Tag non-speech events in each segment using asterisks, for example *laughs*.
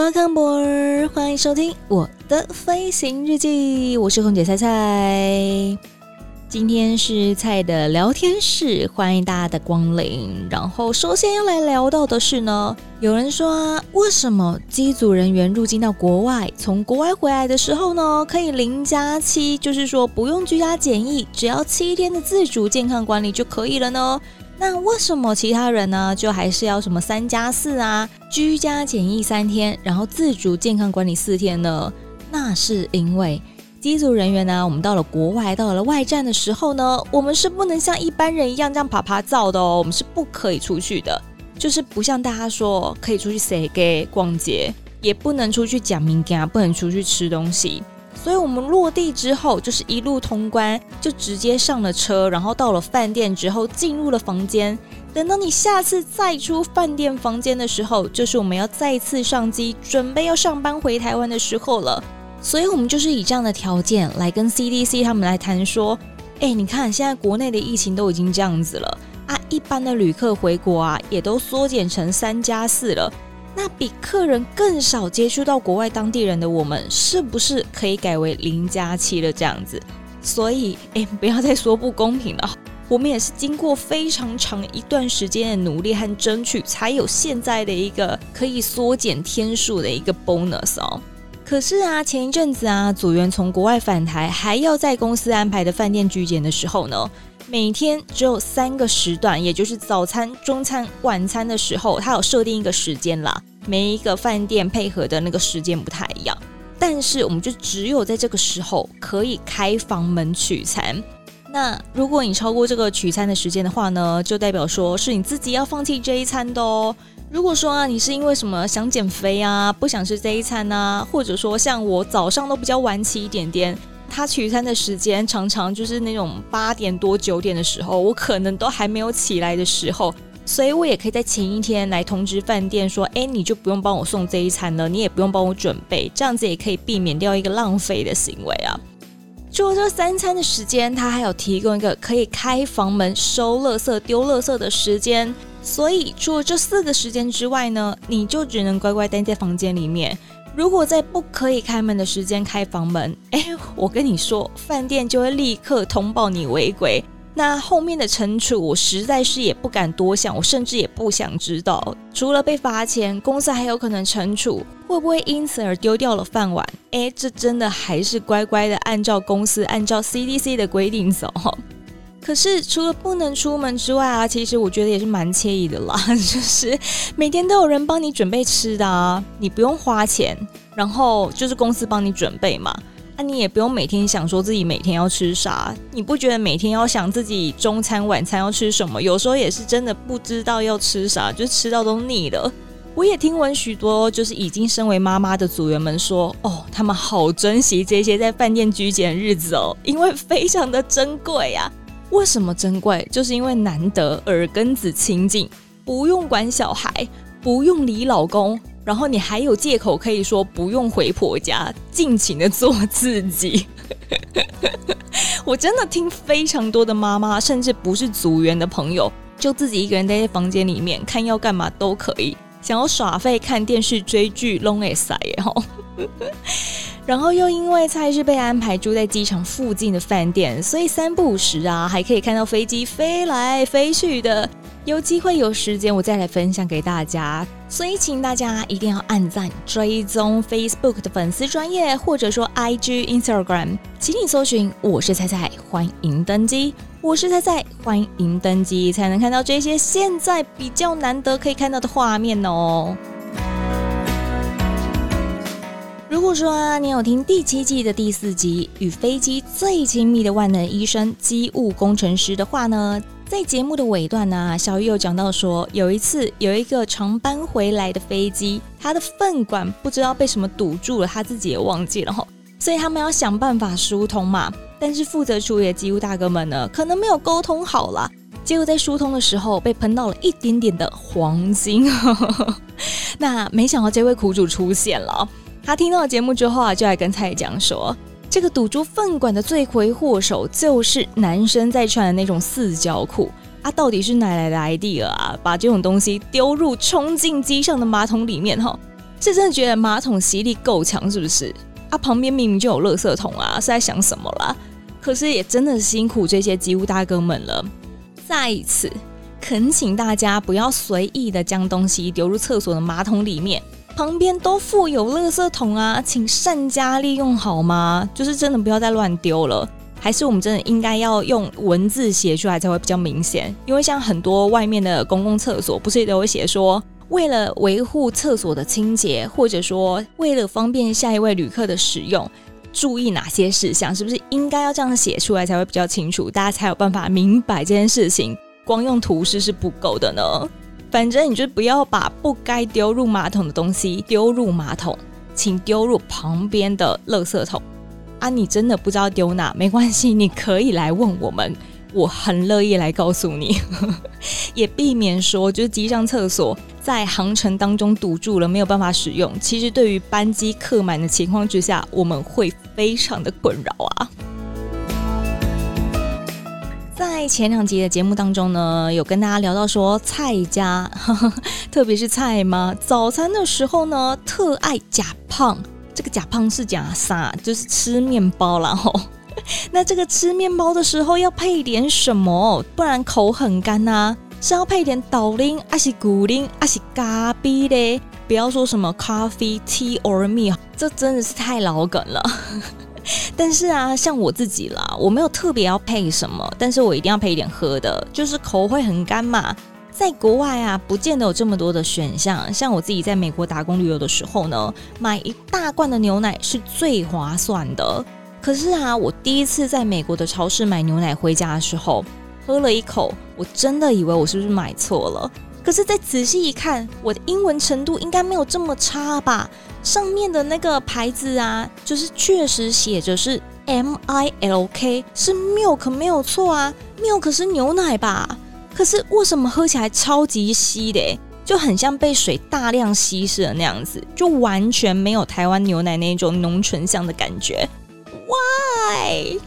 Welcome board，欢迎收听我的飞行日记，我是空姐菜菜。今天是菜的聊天室，欢迎大家的光临。然后首先要来聊到的是呢，有人说啊，为什么机组人员入境到国外，从国外回来的时候呢，可以零加七，就是说不用居家检疫，只要七天的自主健康管理就可以了呢？那为什么其他人呢，就还是要什么三加四啊，居家检疫三天，然后自主健康管理四天呢？那是因为机组人员呢，我们到了国外，到了外站的时候呢，我们是不能像一般人一样这样趴趴走的哦，我们是不可以出去的，就是不像大家说可以出去踅街逛街，也不能出去讲物件，不能出去吃东西。所以我们落地之后，就是一路通关，就直接上了车，然后到了饭店之后，进入了房间。等到你下次再出饭店房间的时候，就是我们要再次上机，准备要上班回台湾的时候了。所以我们就是以这样的条件来跟 CDC 他们来谈说，哎，你看现在国内的疫情都已经这样子了啊，一般的旅客回国啊，也都缩减成三加四了。那比客人更少接触到国外当地人的我们，是不是可以改为零加七了这样子？所以，哎，不要再说不公平了。我们也是经过非常长一段时间的努力和争取，才有现在的一个可以缩减天数的一个 bonus 哦。可是啊，前一阵子啊，组员从国外返台，还要在公司安排的饭店居检的时候呢。每天只有三个时段，也就是早餐、中餐、晚餐的时候，它有设定一个时间啦。每一个饭店配合的那个时间不太一样，但是我们就只有在这个时候可以开房门取餐。那如果你超过这个取餐的时间的话呢，就代表说是你自己要放弃这一餐的哦。如果说啊，你是因为什么想减肥啊，不想吃这一餐啊，或者说像我早上都比较晚起一点点。他取餐的时间常常就是那种八点多九点的时候，我可能都还没有起来的时候，所以我也可以在前一天来通知饭店说，哎，你就不用帮我送这一餐了，你也不用帮我准备，这样子也可以避免掉一个浪费的行为啊。除了这三餐的时间，他还有提供一个可以开房门收垃圾、丢垃圾的时间，所以除了这四个时间之外呢，你就只能乖乖待在房间里面。如果在不可以开门的时间开房门，哎，我跟你说，饭店就会立刻通报你违规。那后面的惩处，我实在是也不敢多想，我甚至也不想知道。除了被罚钱，公司还有可能惩处，会不会因此而丢掉了饭碗？哎，这真的还是乖乖的按照公司、按照 CDC 的规定走。可是除了不能出门之外啊，其实我觉得也是蛮惬意的啦，*laughs* 就是每天都有人帮你准备吃的啊，你不用花钱，然后就是公司帮你准备嘛，啊，你也不用每天想说自己每天要吃啥，你不觉得每天要想自己中餐晚餐要吃什么，有时候也是真的不知道要吃啥，就吃到都腻了。我也听闻许多就是已经身为妈妈的组员们说，哦，他们好珍惜这些在饭店居简日子哦，因为非常的珍贵呀。为什么珍贵？就是因为难得耳根子清净，不用管小孩，不用理老公，然后你还有借口可以说不用回婆家，尽情的做自己。*laughs* 我真的听非常多的妈妈，甚至不是组员的朋友，就自己一个人待在房间里面，看要干嘛都可以，想要耍废、看电视、追剧、拢会使耶吼。*laughs* 然后又因为菜是被安排住在机场附近的饭店，所以三不五时啊，还可以看到飞机飞来飞去的。有机会有时间，我再来分享给大家。所以请大家一定要按赞、追踪 Facebook 的粉丝专业，或者说 IG、Instagram，请你搜寻“我是菜菜”，欢迎登机。我是菜菜，欢迎登机，才能看到这些现在比较难得可以看到的画面哦。如果说啊，你有听第七季的第四集《与飞机最亲密的万能医生——机务工程师》的话呢，在节目的尾段呢、小玉有讲到说，有一次有一个长班回来的飞机，它的粪管不知道被什么堵住了，他自己也忘记了哈，所以他们要想办法疏通嘛。但是负责处理的机务大哥们呢，可能没有沟通好啦，结果在疏通的时候被喷到了一点点的黄金。*laughs* 那没想到这位苦主出现了，他听到节目之后啊，就来跟蔡讲说。这个堵住粪管的罪魁祸首就是男生在穿的那种四角裤啊！到底是哪来的 idea 啊？把这种东西丢入冲净机上的马桶里面哈？是真的觉得马桶吸力够强是不是？啊，旁边明明就有垃圾桶啊，是在想什么啦？可是也真的辛苦这些机务大哥们了。再一次恳请大家不要随意的将东西丢入厕所的马桶里面。旁边都附有垃圾桶啊，请善加利用好吗？就是真的不要再乱丢了，还是我们真的应该要用文字写出来才会比较明显？因为像很多外面的公共厕所，不是都会写说，为了维护厕所的清洁，或者说为了方便下一位旅客的使用，注意哪些事项？是不是应该要这样写出来才会比较清楚，大家才有办法明白这件事情？光用图示是不够的呢。反正你就不要把不该丢入马桶的东西丢入马桶，请丢入旁边的垃圾桶啊！你真的不知道丢哪，没关系，你可以来问我们，我很乐意来告诉你，*laughs* 也避免说就是机上厕所在航程当中堵住了，没有办法使用。其实对于班机客满的情况之下，我们会非常的困扰啊。在前两集的节目当中呢，有跟大家聊到说，蔡家，呵 *laughs* 呵特别是蔡妈，早餐的时候呢，特爱假胖。这个假胖是假啥？就是吃面包啦吼。*laughs* 那这个吃面包的时候要配点什么？不然口很干呐、啊。是要配点豆丁，还是牛奶，还是咖啡嘞？不要说什么 coffee tea or milk，这真的是太老梗了。但是啊，像我自己啦，我没有特别要配什么，但是我一定要配一点喝的，就是口会很干嘛。在国外啊，不见得有这么多的选项。像我自己在美国打工旅游的时候呢，买一大罐的牛奶是最划算的。可是啊，我第一次在美国的超市买牛奶回家的时候，喝了一口，我真的以为我是不是买错了。可是再仔细一看，我的英文程度应该没有这么差吧？上面的那个牌子啊，就是确实写着是 M I L K，是 milk 没有错啊，milk 是牛奶吧？可是为什么喝起来超级稀的？就很像被水大量稀释的那样子，就完全没有台湾牛奶那种浓醇香的感觉。Why？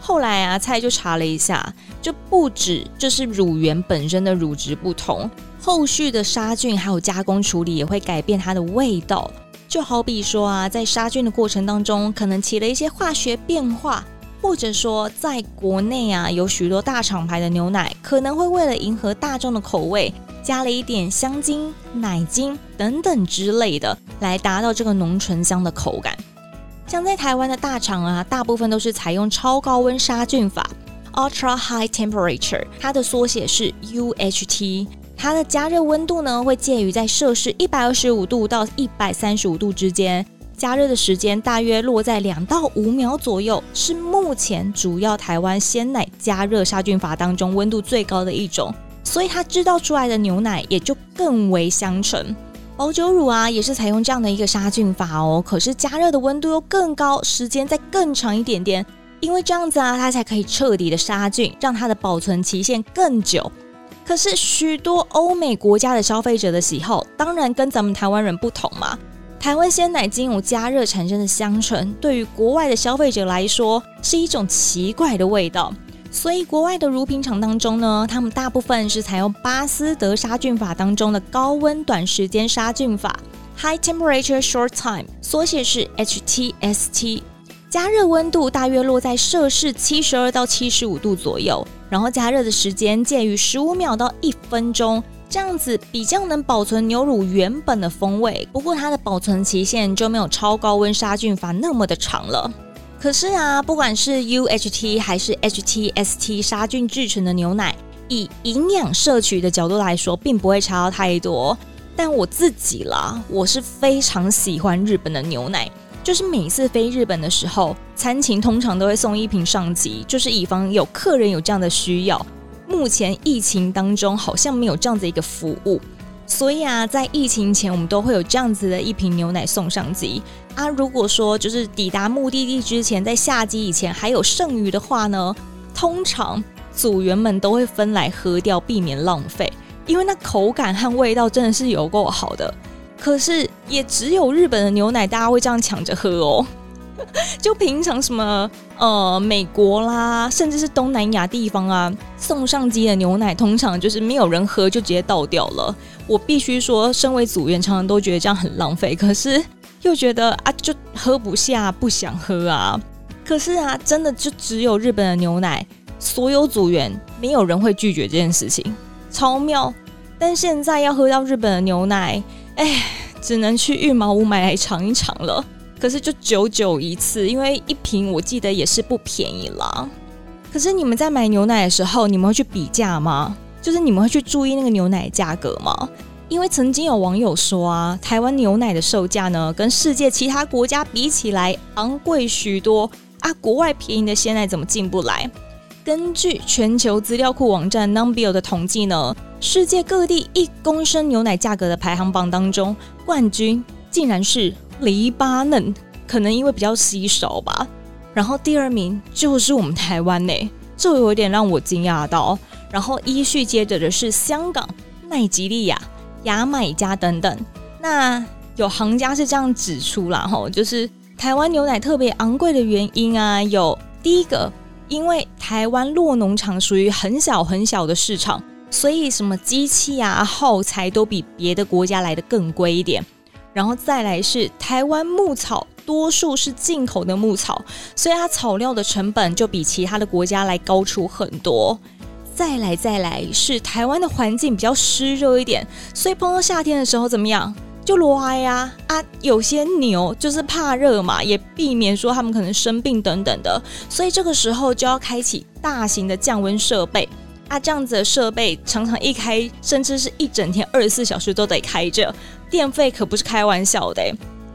后来啊，蔡就查了一下，就不止就是乳源本身的乳质不同。后续的杀菌还有加工处理也会改变它的味道，就好比说啊，在杀菌的过程当中，可能起了一些化学变化，或者说在国内啊，有许多大厂牌的牛奶，可能会为了迎合大众的口味，加了一点香精、奶精等等之类的，来达到这个浓醇香的口感。像在台湾的大厂啊，大部分都是采用超高温杀菌法 （Ultra High Temperature），它的缩写是 UHT。它的加热温度呢，会介于在摄氏一百二十五度到一百三十五度之间，加热的时间大约落在两到五秒左右，是目前主要台湾鲜奶加热杀菌法当中温度最高的一种，所以它制造出来的牛奶也就更为香醇。保酒乳啊，也是采用这样的一个杀菌法哦，可是加热的温度又更高，时间再更长一点点，因为这样子啊，它才可以彻底的杀菌，让它的保存期限更久。可是许多欧美国家的消费者的喜好，当然跟咱们台湾人不同嘛。台湾鲜奶经由加热产生的香醇，对于国外的消费者来说是一种奇怪的味道。所以国外的乳品厂当中呢，他们大部分是采用巴斯德杀菌法当中的高温短时间杀菌法 （High Temperature Short Time），缩写是 HTST。加热温度大约落在摄氏七十二到七十五度左右，然后加热的时间介于十五秒到一分钟，这样子比较能保存牛乳原本的风味。不过它的保存期限就没有超高温杀菌法那么的长了。可是啊，不管是 UHT 还是 HTST 杀菌制成的牛奶，以营养摄取的角度来说，并不会差到太多。但我自己啦，我是非常喜欢日本的牛奶。就是每次飞日本的时候，餐勤通常都会送一瓶上机，就是以防有客人有这样的需要。目前疫情当中好像没有这样子一个服务，所以啊，在疫情前我们都会有这样子的一瓶牛奶送上机啊。如果说就是抵达目的地之前，在下机以前还有剩余的话呢，通常组员们都会分来喝掉，避免浪费，因为那口感和味道真的是有够好的。可是也只有日本的牛奶大家会这样抢着喝哦。*laughs* 就平常什么呃美国啦，甚至是东南亚地方啊，送上机的牛奶通常就是没有人喝就直接倒掉了。我必须说，身为组员，常常都觉得这样很浪费，可是又觉得啊，就喝不下，不想喝啊。可是啊，真的就只有日本的牛奶，所有组员没有人会拒绝这件事情，超妙。但现在要喝到日本的牛奶，哎，只能去御毛屋买来尝一尝了。可是就久久一次，因为一瓶我记得也是不便宜啦。可是你们在买牛奶的时候，你们会去比价吗？就是你们会去注意那个牛奶价格吗？因为曾经有网友说啊，台湾牛奶的售价呢，跟世界其他国家比起来昂贵许多啊，国外便宜的鲜奶怎么进不来？根据全球资料库网站 Numbeo 的统计呢，世界各地一公升牛奶价格的排行榜当中，冠军竟然是。黎巴嫩可能因为比较稀少吧，然后第二名就是我们台湾呢，这有点让我惊讶到。然后依序接着的是香港、奈及利亚、牙买加等等。那有行家是这样指出啦，吼，就是台湾牛奶特别昂贵的原因啊，有第一个，因为台湾酪农场属于很小很小的市场，所以什么机器啊、耗材都比别的国家来的更贵一点。然后再来是台湾牧草，多数是进口的牧草，所以它草料的成本就比其他的国家来高出很多。再来再来是台湾的环境比较湿热一点，所以碰到夏天的时候怎么样？就热呀啊！有些牛就是怕热嘛，也避免说他们可能生病等等的，所以这个时候就要开启大型的降温设备。啊，这样子的设备常常一开，甚至是一整天二十四小时都得开着，电费可不是开玩笑的。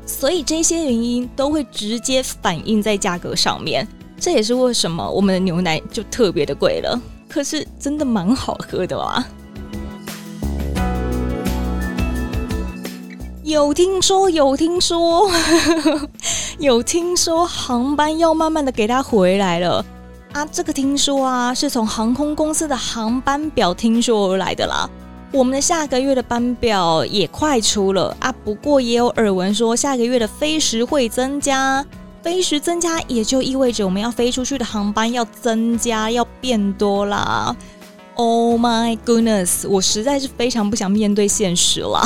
所以这些原因都会直接反映在价格上面，这也是为什么我们的牛奶就特别的贵了。可是真的蛮好喝的啊！有听说，有听说，*laughs* 有听说航班要慢慢的给它回来了。啊，这个听说啊，是从航空公司的航班表听说而来的啦。我们的下个月的班表也快出了啊，不过也有耳闻说下个月的飞时会增加，飞时增加也就意味着我们要飞出去的航班要增加，要变多啦。Oh my goodness，我实在是非常不想面对现实啦。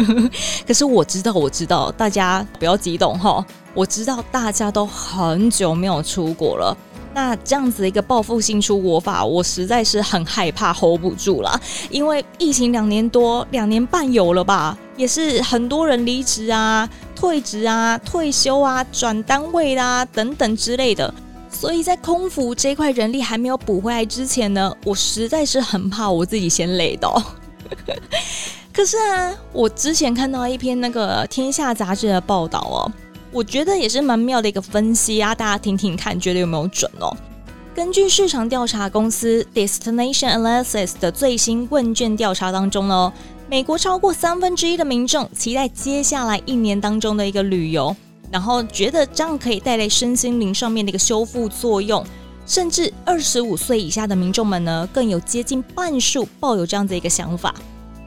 *laughs* 可是我知道，我知道，大家不要激动哈，我知道大家都很久没有出国了。那这样子的一个报复性出国法，我实在是很害怕 hold 不住了，因为疫情两年多、两年半有了吧，也是很多人离职啊、退职啊、退休啊、转单位啦、啊、等等之类的，所以在空服这块人力还没有补回来之前呢，我实在是很怕我自己先累到。*laughs* 可是啊，我之前看到一篇那个《天下》杂志的报道哦。我觉得也是蛮妙的一个分析啊，大家听听看，觉得有没有准哦？根据市场调查公司 Destination Analysis 的最新问卷调查当中呢，美国超过三分之一的民众期待接下来一年当中的一个旅游，然后觉得这样可以带来身心灵上面的一个修复作用，甚至二十五岁以下的民众们呢，更有接近半数抱有这样的一个想法。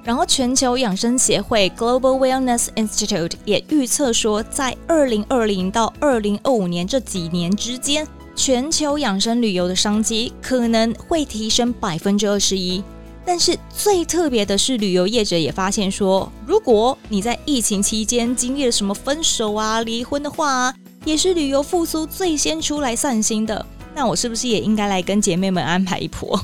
然后，全球养生协会 Global Wellness Institute 也预测说，在二零二零到二零二五年这几年之间，全球养生旅游的商机可能会提升百分之二十一。但是最特别的是，旅游业者也发现说，如果你在疫情期间经历了什么分手啊、离婚的话，也是旅游复苏最先出来散心的。那我是不是也应该来跟姐妹们安排一波？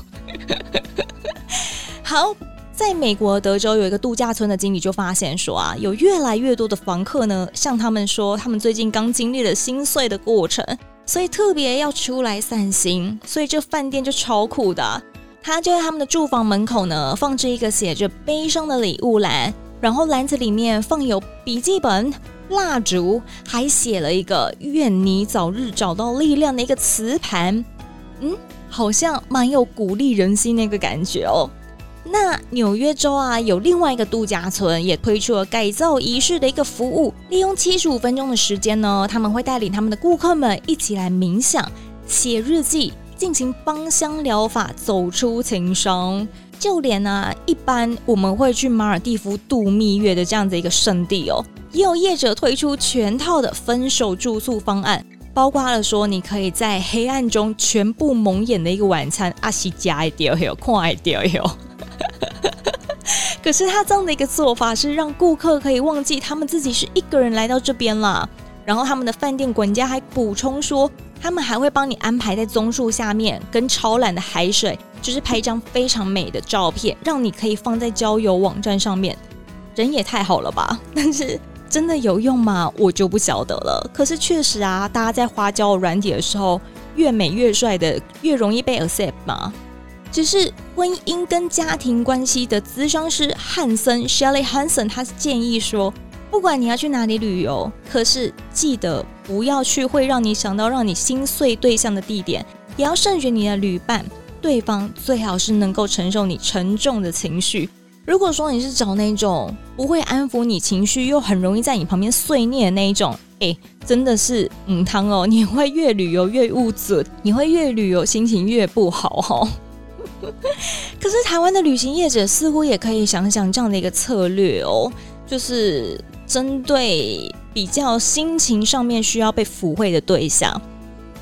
*laughs* 好。在美国德州有一个度假村的经理就发现说啊，有越来越多的房客呢，向他们说他们最近刚经历了心碎的过程，所以特别要出来散心，所以这饭店就超酷的，他就在他们的住房门口呢，放置一个写着悲伤的礼物篮，然后篮子里面放有笔记本、蜡烛，还写了一个愿你早日找到力量的一个磁盘，嗯。好像蛮有鼓励人心那个感觉哦。那纽约州啊，有另外一个度假村也推出了改造仪式的一个服务，利用七十五分钟的时间呢，他们会带领他们的顾客们一起来冥想、写日记、进行芳香疗法，走出情伤。就连啊，一般我们会去马尔地夫度蜜月的这样的一个圣地哦，也有业者推出全套的分手住宿方案，包括了说你可以在黑暗中全部蒙眼的一个晚餐，阿西加一点有，*laughs* 快一点有。可是他这样的一个做法是让顾客可以忘记他们自己是一个人来到这边了。然后他们的饭店管家还补充说，他们还会帮你安排在棕树下面跟超蓝的海水，就是拍一张非常美的照片，让你可以放在交友网站上面。人也太好了吧？*laughs* 但是真的有用吗？我就不晓得了。可是确实啊，大家在花交软底的时候，越美越帅的越容易被 accept 嘛。只是婚姻跟家庭关系的咨商师汉森 Shelly Hansen，他建议说，不管你要去哪里旅游，可是记得不要去会让你想到让你心碎对象的地点，也要慎选你的旅伴，对方最好是能够承受你沉重的情绪。如果说你是找那种不会安抚你情绪，又很容易在你旁边碎念的那一种，哎，真的是母汤哦，你会越旅游越物质，你会越旅游心情越不好哦。*laughs* 可是台湾的旅行业者似乎也可以想想这样的一个策略哦，就是针对比较心情上面需要被抚慰的对象。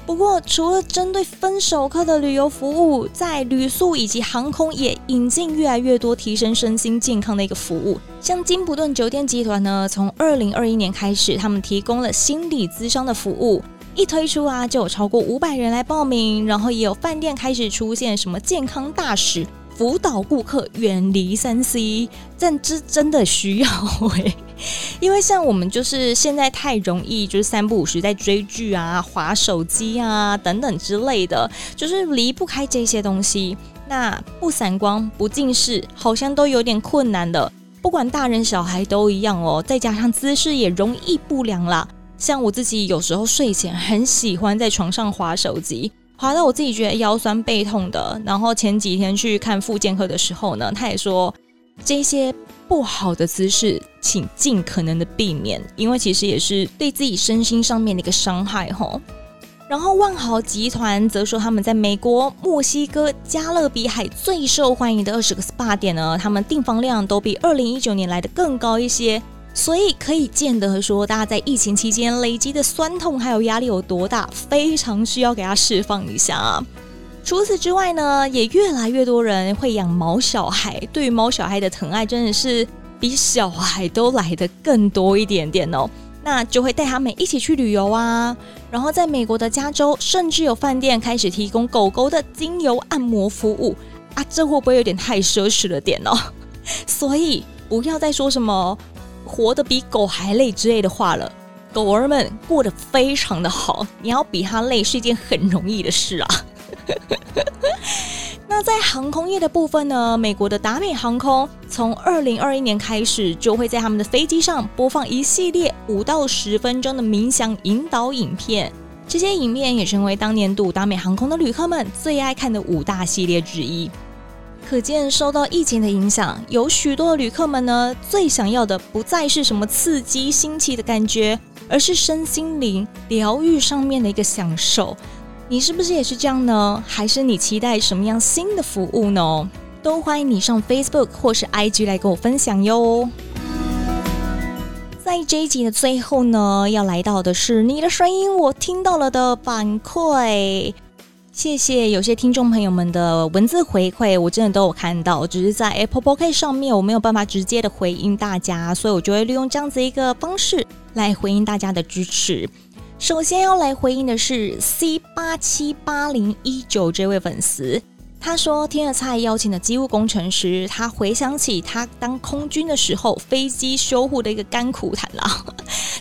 不过，除了针对分手客的旅游服务，在旅宿以及航空也引进越来越多提升身心健康的一个服务。像金普顿酒店集团呢，从二零二一年开始，他们提供了心理咨商的服务。一推出啊，就有超过五百人来报名，然后也有饭店开始出现什么健康大使辅导顾客远离三 C，但这真的需要哎，*laughs* 因为像我们就是现在太容易就是三不五时在追剧啊、滑手机啊等等之类的，就是离不开这些东西。那不散光、不近视，好像都有点困难的。不管大人小孩都一样哦，再加上姿势也容易不良啦。像我自己有时候睡前很喜欢在床上滑手机，滑到我自己觉得腰酸背痛的。然后前几天去看复健科的时候呢，他也说这些不好的姿势，请尽可能的避免，因为其实也是对自己身心上面的一个伤害吼。然后万豪集团则说，他们在美国、墨西哥、加勒比海最受欢迎的二十个 SPA 点呢，他们订房量都比二零一九年来的更高一些。所以可以见得说，大家在疫情期间累积的酸痛还有压力有多大，非常需要给它释放一下啊。除此之外呢，也越来越多人会养毛小孩，对于毛小孩的疼爱真的是比小孩都来得更多一点点哦。那就会带他们一起去旅游啊。然后在美国的加州，甚至有饭店开始提供狗狗的精油按摩服务啊，这会不会有点太奢侈了点哦？*laughs* 所以不要再说什么。活得比狗还累之类的话了，狗儿们过得非常的好，你要比它累是一件很容易的事啊。*laughs* 那在航空业的部分呢，美国的达美航空从二零二一年开始就会在他们的飞机上播放一系列五到十分钟的冥想引导影片，这些影片也成为当年度达美航空的旅客们最爱看的五大系列之一。可见，受到疫情的影响，有许多旅客们呢，最想要的不再是什么刺激新奇的感觉，而是身心灵疗愈上面的一个享受。你是不是也是这样呢？还是你期待什么样新的服务呢？都欢迎你上 Facebook 或是 IG 来跟我分享哟。在这一集的最后呢，要来到的是你的声音，我听到了的反馈。谢谢有些听众朋友们的文字回馈，我真的都有看到，只是在 Apple Podcast 上面我没有办法直接的回应大家，所以我就会利用这样子一个方式来回应大家的支持。首先要来回应的是 C 八七八零一九这位粉丝。他说：“听了蔡邀请的机务工程师，他回想起他当空军的时候，飞机修护的一个甘苦谈啦。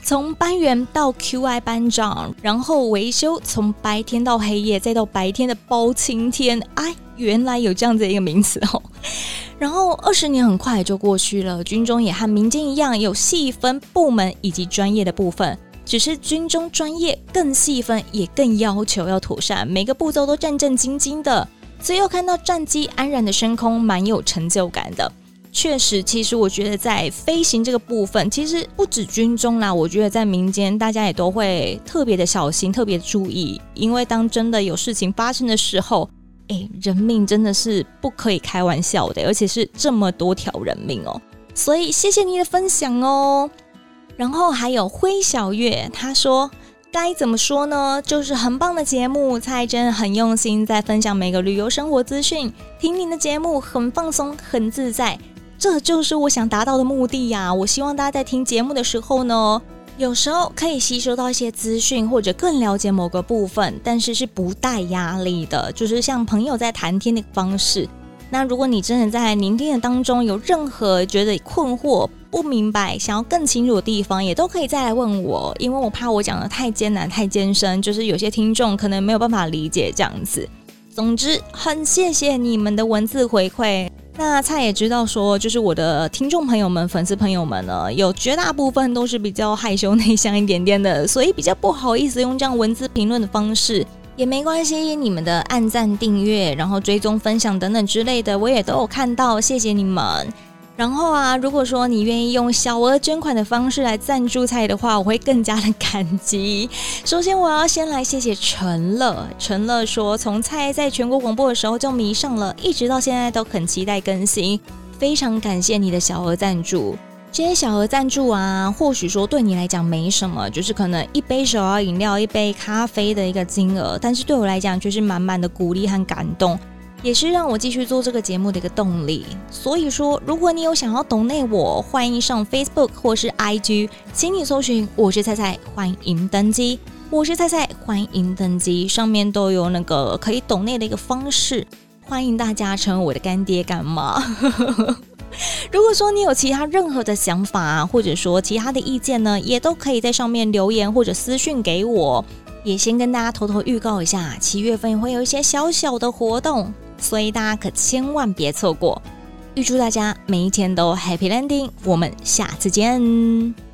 从班员到 QI 班长，然后维修，从白天到黑夜，再到白天的包青天。哎，原来有这样子一个名词哦。*laughs* 然后二十年很快就过去了，军中也和民间一样，有细分部门以及专业的部分。”只是军中专业更细分，也更要求要妥善，每个步骤都战战兢兢的。最后看到战机安然的升空，蛮有成就感的。确实，其实我觉得在飞行这个部分，其实不止军中啦，我觉得在民间大家也都会特别的小心，特别注意，因为当真的有事情发生的时候，诶，人命真的是不可以开玩笑的，*laughs* 而且是这么多条人命哦。所以谢谢你的分享哦。然后还有辉小月，他说。该怎么说呢？就是很棒的节目，蔡真很用心在分享每个旅游生活资讯。听您的节目很放松，很自在，这就是我想达到的目的呀。我希望大家在听节目的时候呢，有时候可以吸收到一些资讯，或者更了解某个部分，但是是不带压力的，就是像朋友在谈天的方式。那如果你真的在聆听的当中有任何觉得困惑、不明白、想要更清楚的地方，也都可以再来问我，因为我怕我讲的太艰难、太艰深，就是有些听众可能没有办法理解这样子。总之，很谢谢你们的文字回馈。那蔡也知道说，就是我的听众朋友们、粉丝朋友们呢，有绝大部分都是比较害羞内向一点点的，所以比较不好意思用这样文字评论的方式。也没关系，你们的按赞、订阅，然后追踪、分享等等之类的，我也都有看到，谢谢你们。然后啊，如果说你愿意用小额捐款的方式来赞助菜的话，我会更加的感激。首先，我要先来谢谢陈乐，陈乐说从菜在全国广播的时候就迷上了，一直到现在都很期待更新，非常感谢你的小额赞助。这些小额赞助啊，或许说对你来讲没什么，就是可能一杯手摇饮料、一杯咖啡的一个金额，但是对我来讲却是满满的鼓励和感动，也是让我继续做这个节目的一个动力。所以说，如果你有想要懂内我，欢迎上 Facebook 或是 IG，请你搜寻我是菜菜，欢迎登机。我是菜菜，欢迎登机，上面都有那个可以懂内的一个方式，欢迎大家成为我的干爹干妈。*laughs* 如果说你有其他任何的想法，或者说其他的意见呢，也都可以在上面留言或者私讯给我。也先跟大家偷偷预告一下，七月份会有一些小小的活动，所以大家可千万别错过。预祝大家每一天都 Happy Landing，我们下次见。